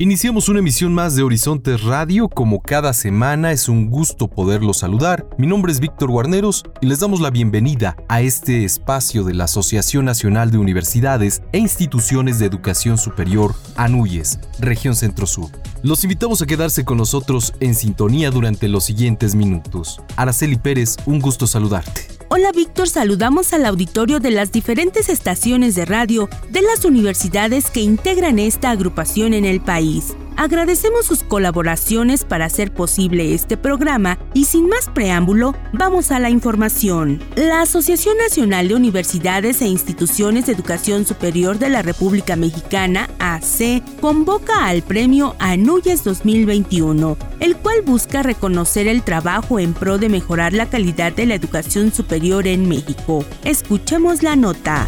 Iniciamos una emisión más de Horizontes Radio. Como cada semana es un gusto poderlos saludar. Mi nombre es Víctor Guarneros y les damos la bienvenida a este espacio de la Asociación Nacional de Universidades e Instituciones de Educación Superior, ANUYES, Región Centro Sur. Los invitamos a quedarse con nosotros en sintonía durante los siguientes minutos. Araceli Pérez, un gusto saludarte. Hola Víctor, saludamos al auditorio de las diferentes estaciones de radio de las universidades que integran esta agrupación en el país. Agradecemos sus colaboraciones para hacer posible este programa y sin más preámbulo, vamos a la información. La Asociación Nacional de Universidades e Instituciones de Educación Superior de la República Mexicana, AC, convoca al premio ANUYES 2021, el cual busca reconocer el trabajo en pro de mejorar la calidad de la educación superior en México. Escuchemos la nota.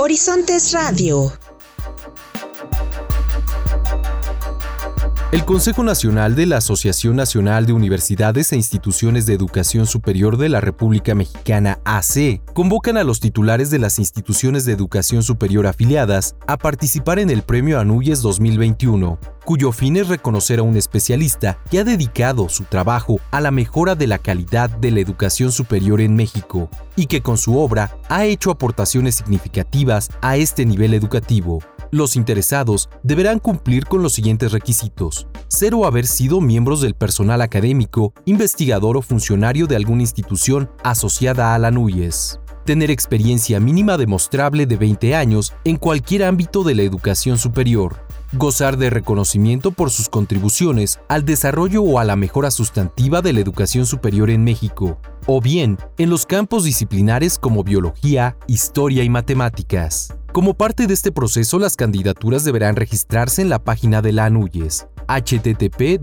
Horizontes Radio. El Consejo Nacional de la Asociación Nacional de Universidades e Instituciones de Educación Superior de la República Mexicana, AC, convocan a los titulares de las instituciones de educación superior afiliadas a participar en el Premio Anuyes 2021, cuyo fin es reconocer a un especialista que ha dedicado su trabajo a la mejora de la calidad de la educación superior en México y que con su obra ha hecho aportaciones significativas a este nivel educativo. Los interesados deberán cumplir con los siguientes requisitos. Cero haber sido miembros del personal académico, investigador o funcionario de alguna institución asociada a la NUYES tener experiencia mínima demostrable de 20 años en cualquier ámbito de la educación superior, gozar de reconocimiento por sus contribuciones al desarrollo o a la mejora sustantiva de la educación superior en México, o bien en los campos disciplinares como biología, historia y matemáticas. Como parte de este proceso, las candidaturas deberán registrarse en la página de la ANUYES, http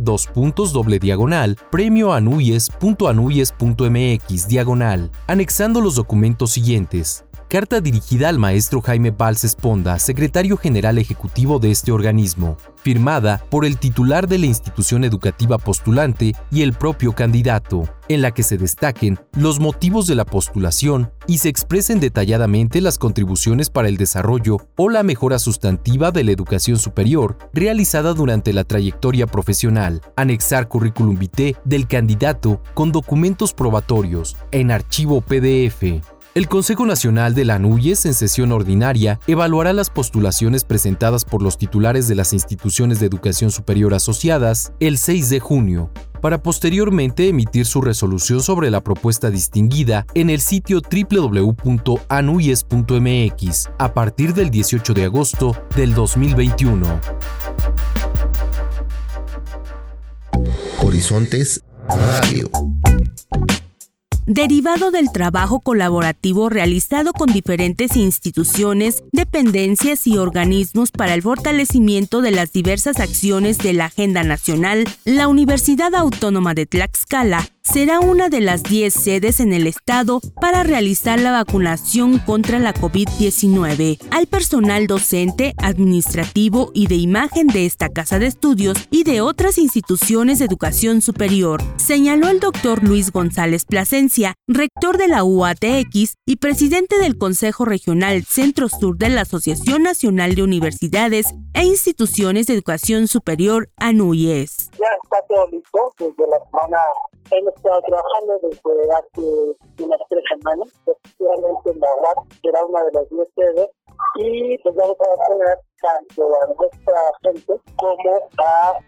diagonal premioanuyes.anuyes.mx diagonal, anexando los documentos siguientes Carta dirigida al maestro Jaime Valls Esponda, secretario general ejecutivo de este organismo, firmada por el titular de la institución educativa postulante y el propio candidato, en la que se destaquen los motivos de la postulación y se expresen detalladamente las contribuciones para el desarrollo o la mejora sustantiva de la educación superior realizada durante la trayectoria profesional, anexar currículum vitae del candidato con documentos probatorios en archivo PDF. El Consejo Nacional de la ANUYES en sesión ordinaria evaluará las postulaciones presentadas por los titulares de las instituciones de educación superior asociadas el 6 de junio, para posteriormente emitir su resolución sobre la propuesta distinguida en el sitio www.anuyes.mx a partir del 18 de agosto del 2021. Horizontes Radio derivado del trabajo colaborativo realizado con diferentes instituciones, dependencias y organismos para el fortalecimiento de las diversas acciones de la Agenda Nacional, la Universidad Autónoma de Tlaxcala será una de las 10 sedes en el estado para realizar la vacunación contra la COVID-19 al personal docente, administrativo y de imagen de esta casa de estudios y de otras instituciones de educación superior, señaló el doctor Luis González Plasencia, rector de la UATX y presidente del Consejo Regional Centro Sur de la Asociación Nacional de Universidades e Instituciones de Educación Superior, ANUYES. Ya está todo listo desde la semana hemos estado trabajando desde hace unas tres semanas, efectivamente en la que era una de las 10 sedes, y pues vamos a vacunar tanto a nuestra gente como a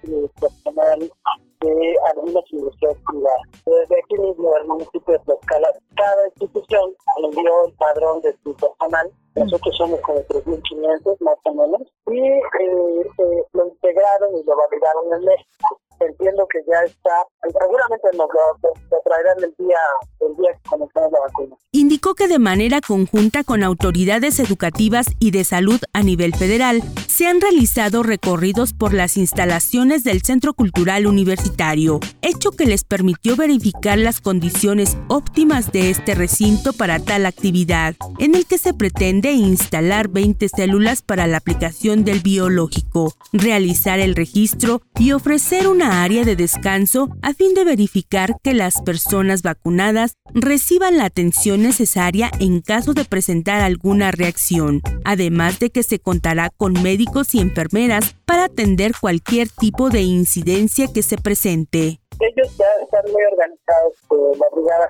de manera conjunta con autoridades educativas y de salud a nivel federal, se han realizado recorridos por las instalaciones del Centro Cultural Universitario, hecho que les permitió verificar las condiciones óptimas de este recinto para tal actividad, en el que se pretende instalar 20 células para la aplicación del biológico, realizar el registro y ofrecer una área de descanso a fin de verificar que las personas vacunadas reciban la atención necesaria en caso de presentar alguna reacción, además de que se contará con médicos y enfermeras para atender cualquier tipo de incidencia que se presente. Ellos ya están muy organizados, eh,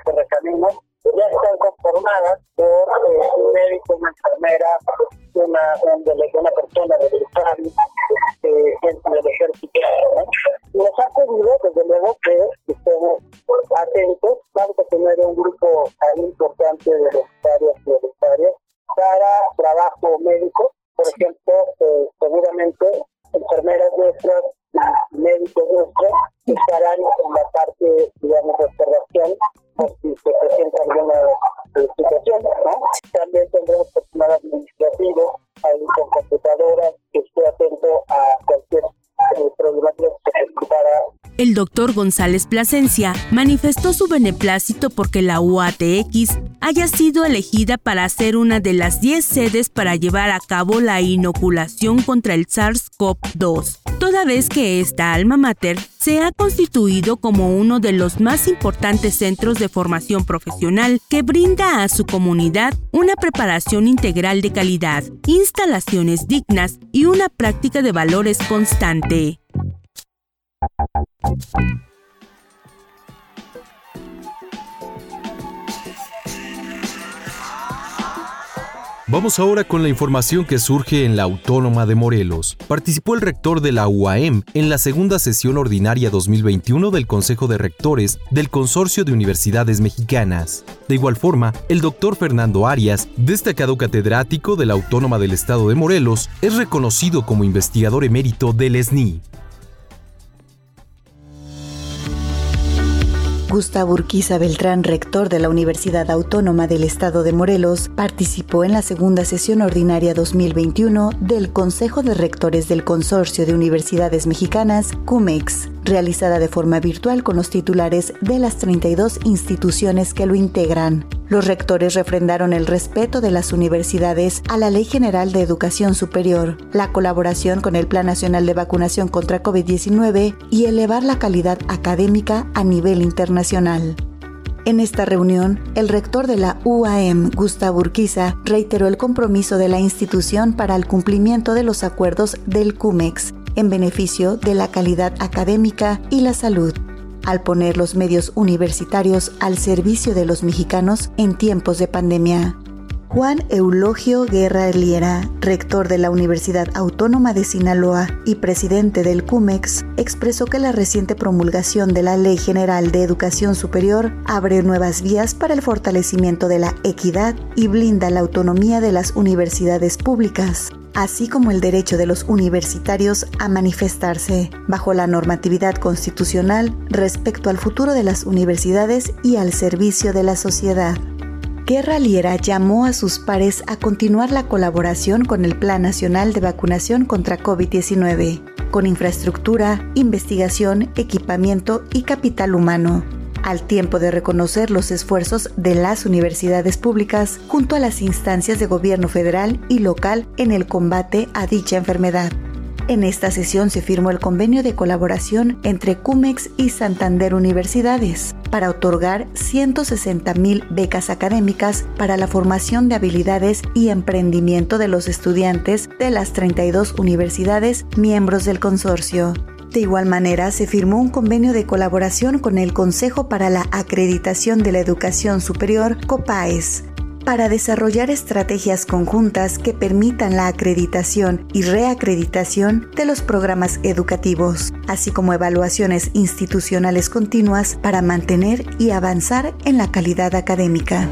de recamino ya están conformadas por eh, un médico, una enfermera, una, una persona del Estado, eh, gente del ejército. ¿no? Nos ha pedido, desde luego, que estemos atentos, vamos a tener un grupo importante de voluntarios y voluntarias para trabajo médico, por ejemplo, eh, seguramente enfermeras nuestras, médicos nuestros, estarán en la parte, digamos, de observación por si se presenta alguna situación, ¿no? También tendremos personal administrativo ahí con computadoras que esté atento a cualquier eh, que se presentara el doctor González Plasencia manifestó su beneplácito porque la UATX haya sido elegida para ser una de las 10 sedes para llevar a cabo la inoculación contra el SARS-CoV-2, toda vez que esta alma mater se ha constituido como uno de los más importantes centros de formación profesional que brinda a su comunidad una preparación integral de calidad, instalaciones dignas y una práctica de valores constante. Vamos ahora con la información que surge en la Autónoma de Morelos. Participó el rector de la UAM en la segunda sesión ordinaria 2021 del Consejo de Rectores del Consorcio de Universidades Mexicanas. De igual forma, el doctor Fernando Arias, destacado catedrático de la Autónoma del Estado de Morelos, es reconocido como investigador emérito del SNI. Gustavo Urquiza Beltrán, rector de la Universidad Autónoma del Estado de Morelos, participó en la segunda sesión ordinaria 2021 del Consejo de Rectores del Consorcio de Universidades Mexicanas, CUMEX, realizada de forma virtual con los titulares de las 32 instituciones que lo integran. Los rectores refrendaron el respeto de las universidades a la Ley General de Educación Superior, la colaboración con el Plan Nacional de Vacunación contra COVID-19 y elevar la calidad académica a nivel internacional. En esta reunión, el rector de la UAM, Gustavo Urquiza, reiteró el compromiso de la institución para el cumplimiento de los acuerdos del CUMEX en beneficio de la calidad académica y la salud, al poner los medios universitarios al servicio de los mexicanos en tiempos de pandemia. Juan Eulogio Guerra Liera, rector de la Universidad Autónoma de Sinaloa y presidente del CUMEX, expresó que la reciente promulgación de la Ley General de Educación Superior abre nuevas vías para el fortalecimiento de la equidad y blinda la autonomía de las universidades públicas así como el derecho de los universitarios a manifestarse bajo la normatividad constitucional respecto al futuro de las universidades y al servicio de la sociedad. Guerra Liera llamó a sus pares a continuar la colaboración con el Plan Nacional de Vacunación contra COVID-19, con infraestructura, investigación, equipamiento y capital humano al tiempo de reconocer los esfuerzos de las universidades públicas junto a las instancias de gobierno federal y local en el combate a dicha enfermedad. En esta sesión se firmó el convenio de colaboración entre CUMEX y Santander Universidades para otorgar 160 mil becas académicas para la formación de habilidades y emprendimiento de los estudiantes de las 32 universidades miembros del consorcio. De igual manera, se firmó un convenio de colaboración con el Consejo para la Acreditación de la Educación Superior, COPAES, para desarrollar estrategias conjuntas que permitan la acreditación y reacreditación de los programas educativos, así como evaluaciones institucionales continuas para mantener y avanzar en la calidad académica.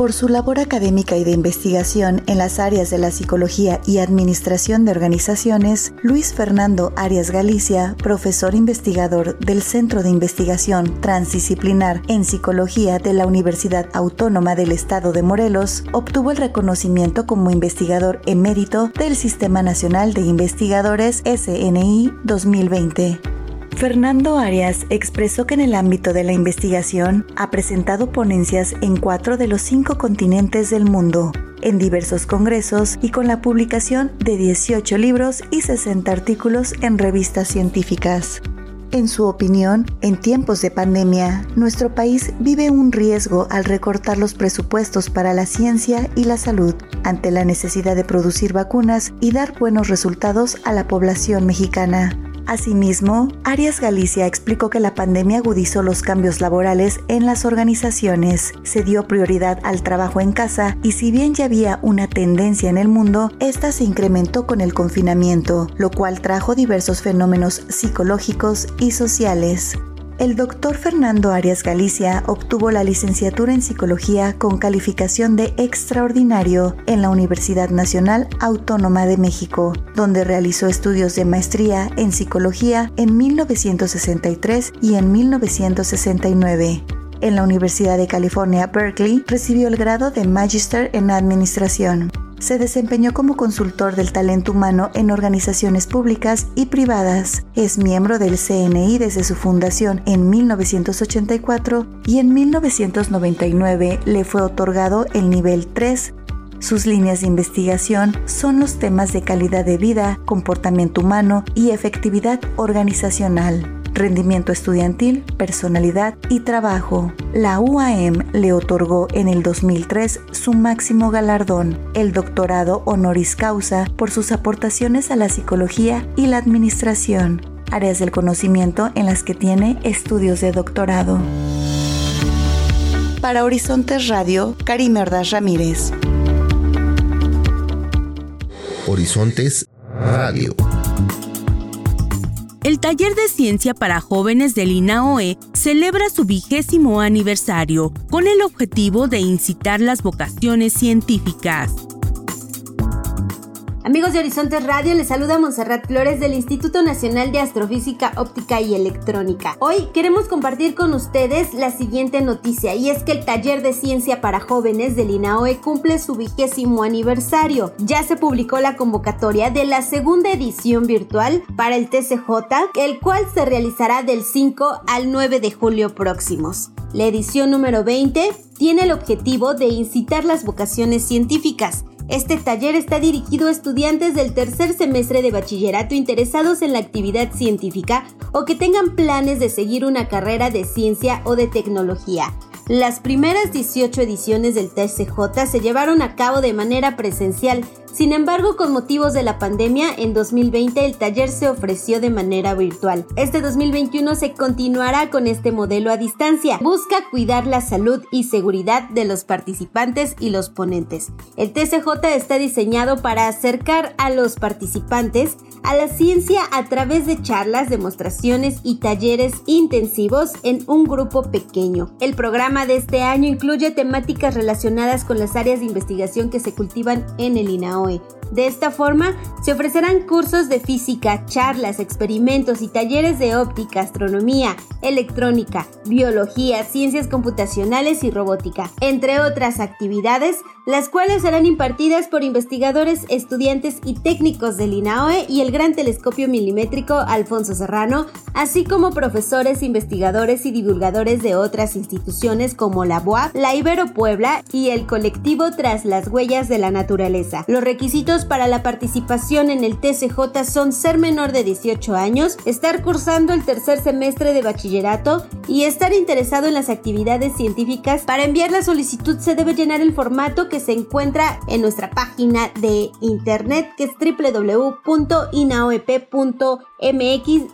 Por su labor académica y de investigación en las áreas de la psicología y administración de organizaciones, Luis Fernando Arias Galicia, profesor investigador del Centro de Investigación Transdisciplinar en Psicología de la Universidad Autónoma del Estado de Morelos, obtuvo el reconocimiento como investigador emérito del Sistema Nacional de Investigadores SNI 2020. Fernando Arias expresó que en el ámbito de la investigación ha presentado ponencias en cuatro de los cinco continentes del mundo, en diversos congresos y con la publicación de 18 libros y 60 artículos en revistas científicas. En su opinión, en tiempos de pandemia, nuestro país vive un riesgo al recortar los presupuestos para la ciencia y la salud, ante la necesidad de producir vacunas y dar buenos resultados a la población mexicana. Asimismo, Arias Galicia explicó que la pandemia agudizó los cambios laborales en las organizaciones, se dio prioridad al trabajo en casa y si bien ya había una tendencia en el mundo, esta se incrementó con el confinamiento, lo cual trajo diversos fenómenos psicológicos y sociales. El doctor Fernando Arias Galicia obtuvo la licenciatura en psicología con calificación de extraordinario en la Universidad Nacional Autónoma de México, donde realizó estudios de maestría en psicología en 1963 y en 1969. En la Universidad de California, Berkeley, recibió el grado de Magister en Administración se desempeñó como consultor del talento humano en organizaciones públicas y privadas. Es miembro del CNI desde su fundación en 1984 y en 1999 le fue otorgado el nivel 3 sus líneas de investigación son los temas de calidad de vida, comportamiento humano y efectividad organizacional rendimiento estudiantil, personalidad y trabajo. La UAM le otorgó en el 2003 su máximo galardón, el doctorado honoris causa, por sus aportaciones a la psicología y la administración, áreas del conocimiento en las que tiene estudios de doctorado. Para Horizontes Radio, Karim Ordaz Ramírez. Horizontes Radio. El taller de ciencia para jóvenes del INAOE celebra su vigésimo aniversario con el objetivo de incitar las vocaciones científicas. Amigos de Horizontes Radio, les saluda Monserrat Flores del Instituto Nacional de Astrofísica Óptica y Electrónica. Hoy queremos compartir con ustedes la siguiente noticia y es que el taller de ciencia para jóvenes del INAOE cumple su vigésimo aniversario. Ya se publicó la convocatoria de la segunda edición virtual para el TCJ, el cual se realizará del 5 al 9 de julio próximos. La edición número 20 tiene el objetivo de incitar las vocaciones científicas este taller está dirigido a estudiantes del tercer semestre de bachillerato interesados en la actividad científica o que tengan planes de seguir una carrera de ciencia o de tecnología. Las primeras 18 ediciones del TCJ se llevaron a cabo de manera presencial sin embargo, con motivos de la pandemia, en 2020 el taller se ofreció de manera virtual. Este 2021 se continuará con este modelo a distancia. Busca cuidar la salud y seguridad de los participantes y los ponentes. El TCJ está diseñado para acercar a los participantes a la ciencia a través de charlas, demostraciones y talleres intensivos en un grupo pequeño. El programa de este año incluye temáticas relacionadas con las áreas de investigación que se cultivan en el INAOE. De esta forma, se ofrecerán cursos de física, charlas, experimentos y talleres de óptica, astronomía, electrónica, biología, ciencias computacionales y robótica, entre otras actividades, las cuales serán impartidas por investigadores, estudiantes y técnicos del INAOE y el Gran Telescopio Milimétrico Alfonso Serrano, así como profesores, investigadores y divulgadores de otras instituciones como la BUAP, la Ibero Puebla y el colectivo Tras las Huellas de la Naturaleza. Los requisitos para la participación en el TCJ son ser menor de 18 años, estar cursando el tercer semestre de bachillerato y estar interesado en las actividades científicas. Para enviar la solicitud se debe llenar el formato que se encuentra en nuestra página de internet que es www.inaoep.mx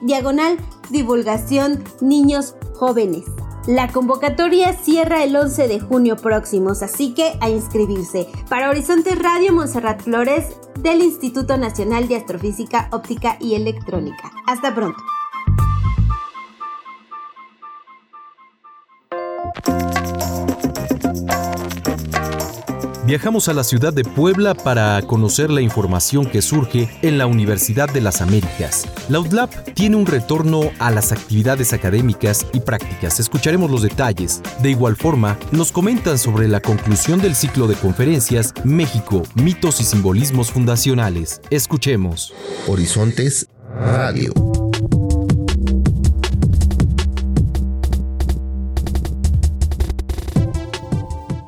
diagonal divulgación niños jóvenes. La convocatoria cierra el 11 de junio próximos, así que a inscribirse. Para Horizonte Radio Monserrat Flores del Instituto Nacional de Astrofísica, Óptica y Electrónica. Hasta pronto. Viajamos a la ciudad de Puebla para conocer la información que surge en la Universidad de las Américas. La UDLAP tiene un retorno a las actividades académicas y prácticas. Escucharemos los detalles. De igual forma, nos comentan sobre la conclusión del ciclo de conferencias México, mitos y simbolismos fundacionales. Escuchemos. Horizontes Radio.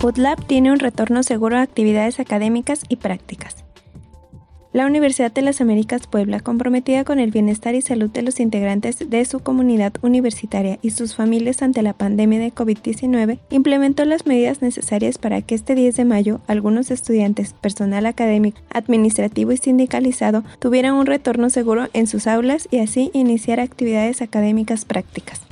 UDLAB tiene un retorno seguro a actividades académicas y prácticas. La Universidad de las Américas Puebla, comprometida con el bienestar y salud de los integrantes de su comunidad universitaria y sus familias ante la pandemia de COVID-19, implementó las medidas necesarias para que este 10 de mayo algunos estudiantes, personal académico, administrativo y sindicalizado tuvieran un retorno seguro en sus aulas y así iniciar actividades académicas prácticas.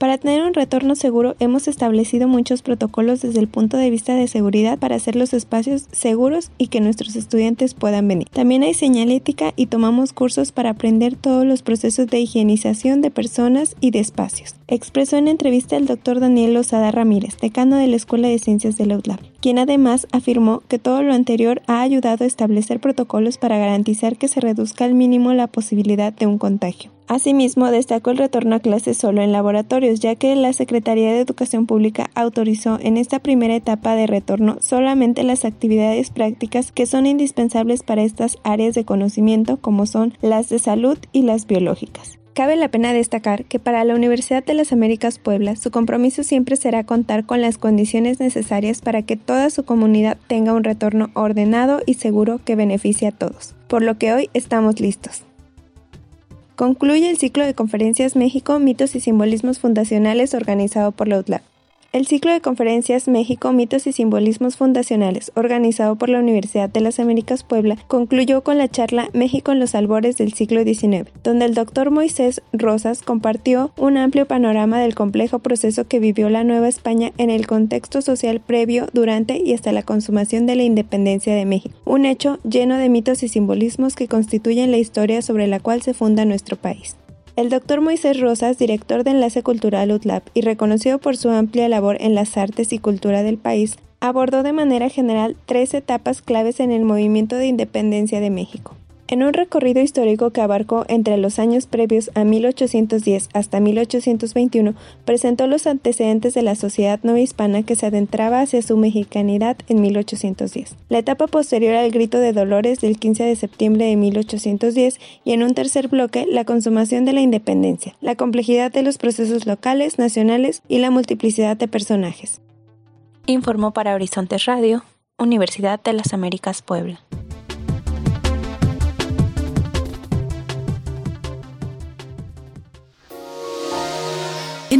Para tener un retorno seguro hemos establecido muchos protocolos desde el punto de vista de seguridad para hacer los espacios seguros y que nuestros estudiantes puedan venir. También hay señalética y tomamos cursos para aprender todos los procesos de higienización de personas y de espacios. Expresó en entrevista el doctor Daniel Lozada Ramírez, decano de la Escuela de Ciencias de la UDLAB, quien además afirmó que todo lo anterior ha ayudado a establecer protocolos para garantizar que se reduzca al mínimo la posibilidad de un contagio. Asimismo, destacó el retorno a clases solo en laboratorios, ya que la Secretaría de Educación Pública autorizó en esta primera etapa de retorno solamente las actividades prácticas que son indispensables para estas áreas de conocimiento, como son las de salud y las biológicas. Cabe la pena destacar que para la Universidad de las Américas Puebla su compromiso siempre será contar con las condiciones necesarias para que toda su comunidad tenga un retorno ordenado y seguro que beneficie a todos, por lo que hoy estamos listos. Concluye el ciclo de conferencias México, mitos y simbolismos fundacionales organizado por la UTLAB. El ciclo de conferencias México, mitos y simbolismos fundacionales, organizado por la Universidad de las Américas Puebla, concluyó con la charla México en los albores del siglo XIX, donde el doctor Moisés Rosas compartió un amplio panorama del complejo proceso que vivió la Nueva España en el contexto social previo, durante y hasta la consumación de la independencia de México, un hecho lleno de mitos y simbolismos que constituyen la historia sobre la cual se funda nuestro país. El doctor Moisés Rosas, director de Enlace Cultural UTLAB y reconocido por su amplia labor en las artes y cultura del país, abordó de manera general tres etapas claves en el movimiento de independencia de México. En un recorrido histórico que abarcó entre los años previos a 1810 hasta 1821, presentó los antecedentes de la sociedad no hispana que se adentraba hacia su mexicanidad en 1810. La etapa posterior al grito de Dolores del 15 de septiembre de 1810 y en un tercer bloque la consumación de la independencia, la complejidad de los procesos locales, nacionales y la multiplicidad de personajes. Informó para Horizontes Radio, Universidad de las Américas Puebla.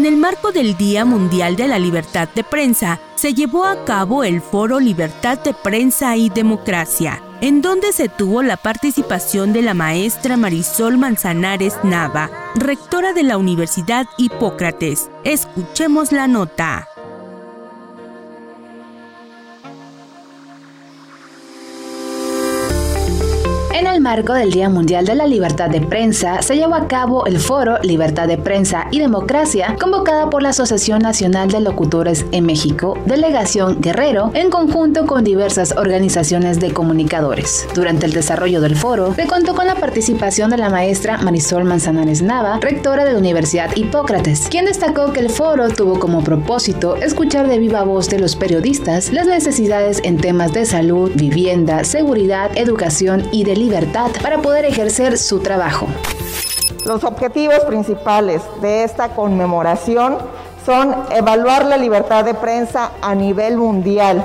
En el marco del Día Mundial de la Libertad de Prensa, se llevó a cabo el Foro Libertad de Prensa y Democracia, en donde se tuvo la participación de la maestra Marisol Manzanares Nava, rectora de la Universidad Hipócrates. Escuchemos la nota. Marco del Día Mundial de la Libertad de Prensa, se llevó a cabo el foro Libertad de Prensa y Democracia, convocada por la Asociación Nacional de Locutores en México, Delegación Guerrero, en conjunto con diversas organizaciones de comunicadores. Durante el desarrollo del foro, se contó con la participación de la maestra Marisol Manzanares Nava, rectora de la Universidad Hipócrates, quien destacó que el foro tuvo como propósito escuchar de viva voz de los periodistas las necesidades en temas de salud, vivienda, seguridad, educación y de libertad para poder ejercer su trabajo. Los objetivos principales de esta conmemoración son evaluar la libertad de prensa a nivel mundial,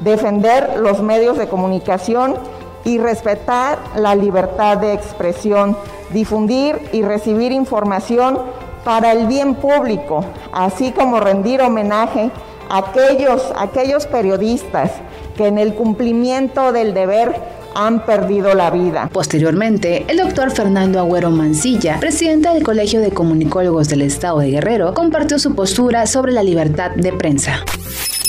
defender los medios de comunicación y respetar la libertad de expresión, difundir y recibir información para el bien público, así como rendir homenaje a aquellos, aquellos periodistas que en el cumplimiento del deber han perdido la vida. Posteriormente, el doctor Fernando Agüero Mancilla, presidente del Colegio de Comunicólogos del Estado de Guerrero, compartió su postura sobre la libertad de prensa.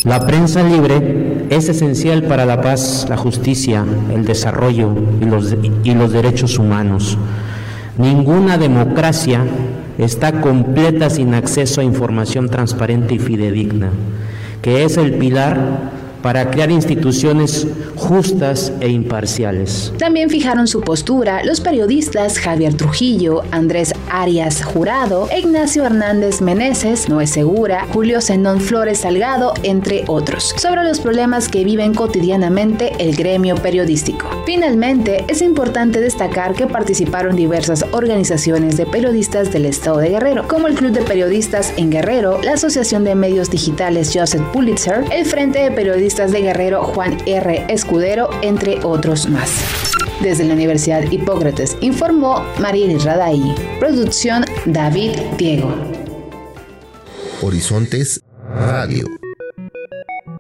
La prensa libre es esencial para la paz, la justicia, el desarrollo y los, y los derechos humanos. Ninguna democracia está completa sin acceso a información transparente y fidedigna, que es el pilar para crear instituciones justas e imparciales. También fijaron su postura los periodistas Javier Trujillo, Andrés Arias Jurado, Ignacio Hernández Meneses, Noé Segura, Julio Zenón Flores Salgado, entre otros, sobre los problemas que viven cotidianamente el gremio periodístico. Finalmente, es importante destacar que participaron diversas organizaciones de periodistas del estado de Guerrero, como el Club de Periodistas en Guerrero, la Asociación de Medios Digitales Joseph Pulitzer, el Frente de Periodistas de Guerrero Juan R. Escudero, entre otros más. Desde la Universidad Hipócrates informó Mariel Raday. Producción David Diego. Horizontes Radio.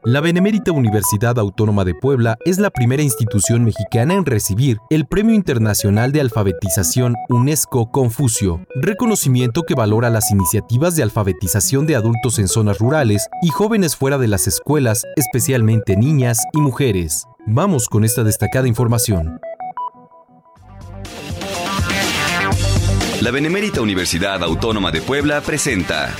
La Benemérita Universidad Autónoma de Puebla es la primera institución mexicana en recibir el Premio Internacional de Alfabetización UNESCO Confucio, reconocimiento que valora las iniciativas de alfabetización de adultos en zonas rurales y jóvenes fuera de las escuelas, especialmente niñas y mujeres. Vamos con esta destacada información. La Benemérita Universidad Autónoma de Puebla presenta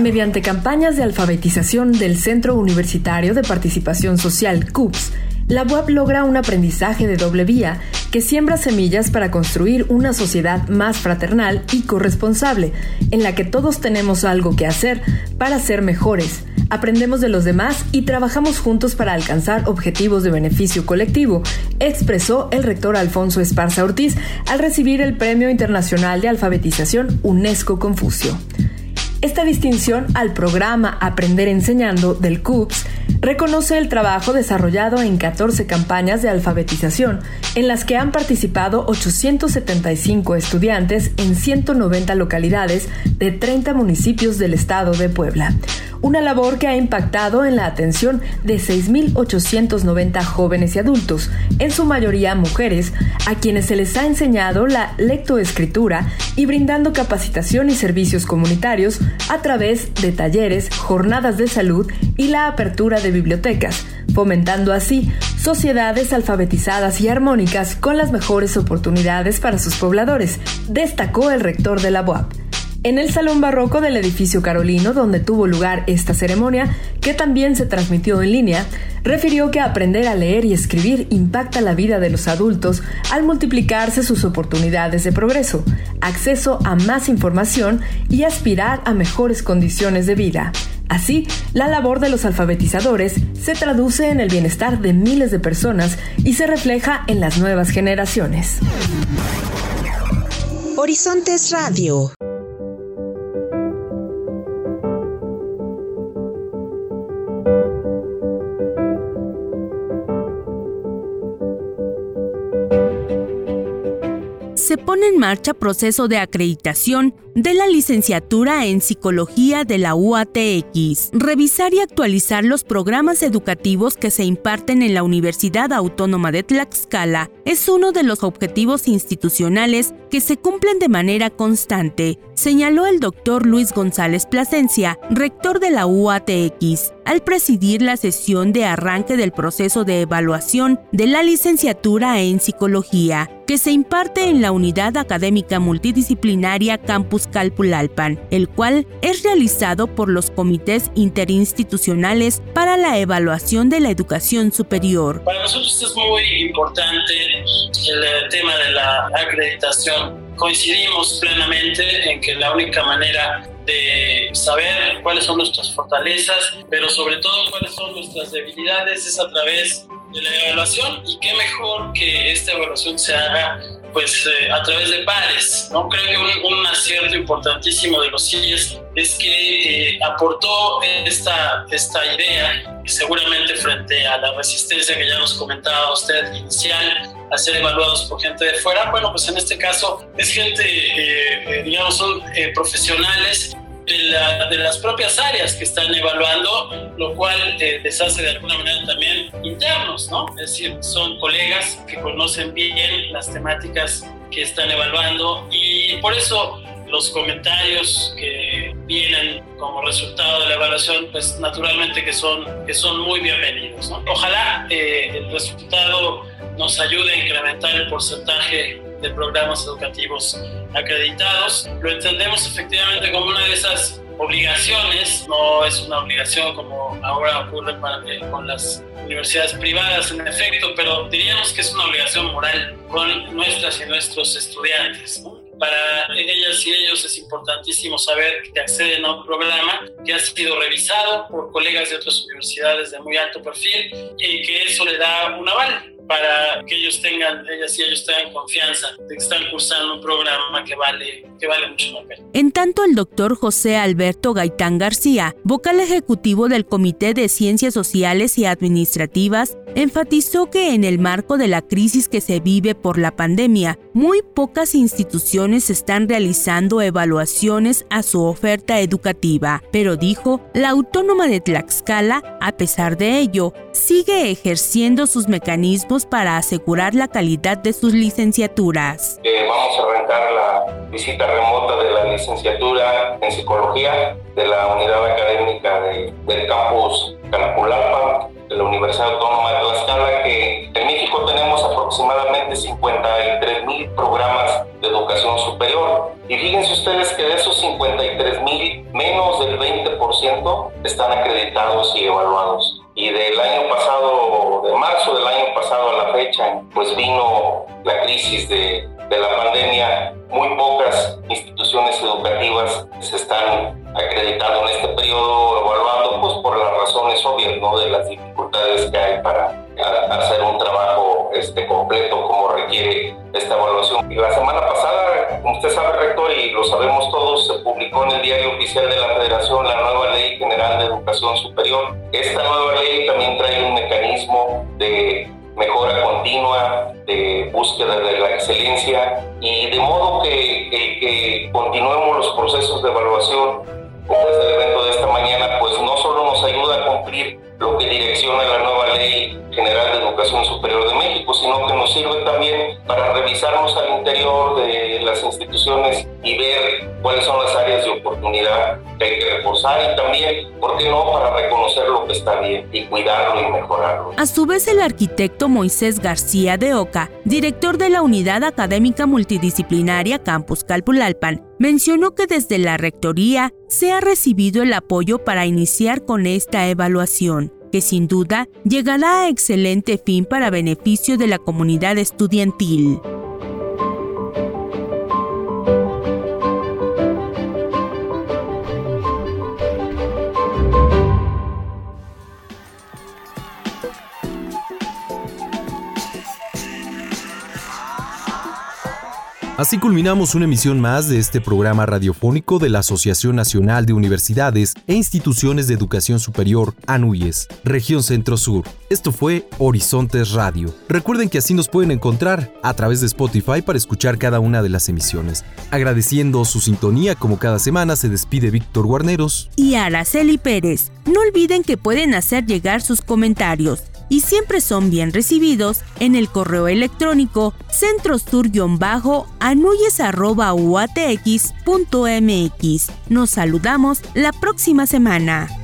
Mediante campañas de alfabetización del Centro Universitario de Participación Social, CUPS, la UAP logra un aprendizaje de doble vía que siembra semillas para construir una sociedad más fraternal y corresponsable, en la que todos tenemos algo que hacer para ser mejores, aprendemos de los demás y trabajamos juntos para alcanzar objetivos de beneficio colectivo, expresó el rector Alfonso Esparza Ortiz al recibir el Premio Internacional de Alfabetización UNESCO Confucio. Esta distinción al programa Aprender Enseñando del CUPS reconoce el trabajo desarrollado en 14 campañas de alfabetización, en las que han participado 875 estudiantes en 190 localidades de 30 municipios del estado de Puebla una labor que ha impactado en la atención de 6.890 jóvenes y adultos, en su mayoría mujeres, a quienes se les ha enseñado la lectoescritura y brindando capacitación y servicios comunitarios a través de talleres, jornadas de salud y la apertura de bibliotecas, fomentando así sociedades alfabetizadas y armónicas con las mejores oportunidades para sus pobladores, destacó el rector de la UAP. En el Salón Barroco del edificio Carolino, donde tuvo lugar esta ceremonia, que también se transmitió en línea, refirió que aprender a leer y escribir impacta la vida de los adultos al multiplicarse sus oportunidades de progreso, acceso a más información y aspirar a mejores condiciones de vida. Así, la labor de los alfabetizadores se traduce en el bienestar de miles de personas y se refleja en las nuevas generaciones. Horizontes Radio. Pone en marcha proceso de acreditación de la licenciatura en Psicología de la UATX, revisar y actualizar los programas educativos que se imparten en la Universidad Autónoma de Tlaxcala es uno de los objetivos institucionales que se cumplen de manera constante, señaló el doctor Luis González Plasencia, rector de la UATX, al presidir la sesión de arranque del proceso de evaluación de la licenciatura en Psicología, que se imparte en la Unidad Académica Multidisciplinaria Campus Calpulalpan, el cual es realizado por los comités interinstitucionales para la evaluación de la educación superior. Para nosotros es muy importante el tema de la acreditación. Coincidimos plenamente en que la única manera de saber cuáles son nuestras fortalezas, pero sobre todo cuáles son nuestras debilidades es a través de la evaluación y qué mejor que esta evaluación se haga pues eh, a través de pares. ¿no? Creo que un, acierto importantísimo de los CIES es que eh, aportó esta, esta idea y seguramente frente a la resistencia que ya nos comentaba usted inicial a ser evaluados por gente de fuera, bueno, pues en este caso es gente, eh, digamos, son profesionales de, las propias áreas que están evaluando, lo cual eh, les hace de alguna manera también internos, ¿no? Es decir, son colegas que conocen bien las temáticas que están evaluando y por eso los comentarios que vienen como resultado de la evaluación, pues naturalmente que son, que son muy bienvenidos. ¿no? Ojalá eh, el resultado nos ayude a incrementar el porcentaje de programas educativos acreditados. Lo entendemos efectivamente como una de esas obligaciones, no es una obligación como ahora ocurre con las universidades privadas en efecto, pero diríamos que es una obligación moral con nuestras y nuestros estudiantes. Para ellas y ellos es importantísimo saber que acceden a un programa que ha sido revisado por colegas de otras universidades de muy alto perfil y que eso le da un aval para que ellos tengan, y ellos tengan confianza de que están cursando un programa que vale, que vale mucho la pena. En tanto, el doctor José Alberto Gaitán García, vocal ejecutivo del Comité de Ciencias Sociales y Administrativas, enfatizó que en el marco de la crisis que se vive por la pandemia, muy pocas instituciones están realizando evaluaciones a su oferta educativa, pero dijo, la Autónoma de Tlaxcala, a pesar de ello, sigue ejerciendo sus mecanismos para asegurar la calidad de sus licenciaturas. Eh, vamos a arrancar la visita remota de la licenciatura en psicología de la unidad académica del campus Calculapa de la Universidad Autónoma de Tlaxcala que en México tenemos aproximadamente 53 mil programas de educación superior y fíjense ustedes que de esos 53 mil menos del 20% están acreditados y evaluados y del año pasado, de marzo del año pasado a la fecha, pues vino la crisis de, de la pandemia, muy pocas instituciones educativas se están acreditando en este periodo, evaluando pues por las razones obvias, ¿no? De las dificultades que hay para hacer un trabajo este, completo como requiere esta evaluación. Y la semana pasada, como usted sabe, rector, y lo sabemos todos, se publicó en el diario oficial de la Federación la nueva Ley General de Educación Superior. Esta nueva ley también trae un mecanismo de mejora continua, de búsqueda de la excelencia y de modo que, que, que continuemos los procesos de evaluación como este evento de esta mañana, pues no solo nos ayuda a cumplir lo que direcciona la nueva Ley General de Educación Superior de México, sino que nos sirve también para revisarnos al interior de las instituciones y ver cuáles son las áreas de oportunidad que hay que reforzar y también, ¿por qué no?, para reconocer lo que está bien y cuidarlo y mejorarlo. A su vez, el arquitecto Moisés García de Oca, director de la Unidad Académica Multidisciplinaria Campus Calpulalpan, mencionó que desde la Rectoría se ha recibido el apoyo para iniciar con esta evaluación que sin duda llegará a excelente fin para beneficio de la comunidad estudiantil. Así culminamos una emisión más de este programa radiofónico de la Asociación Nacional de Universidades e Instituciones de Educación Superior, ANUYES, Región Centro Sur. Esto fue Horizontes Radio. Recuerden que así nos pueden encontrar a través de Spotify para escuchar cada una de las emisiones. Agradeciendo su sintonía como cada semana se despide Víctor Guarneros y Araceli Pérez. No olviden que pueden hacer llegar sus comentarios y siempre son bien recibidos en el correo electrónico centrostur-anuyes.uatx.mx. Nos saludamos la próxima semana.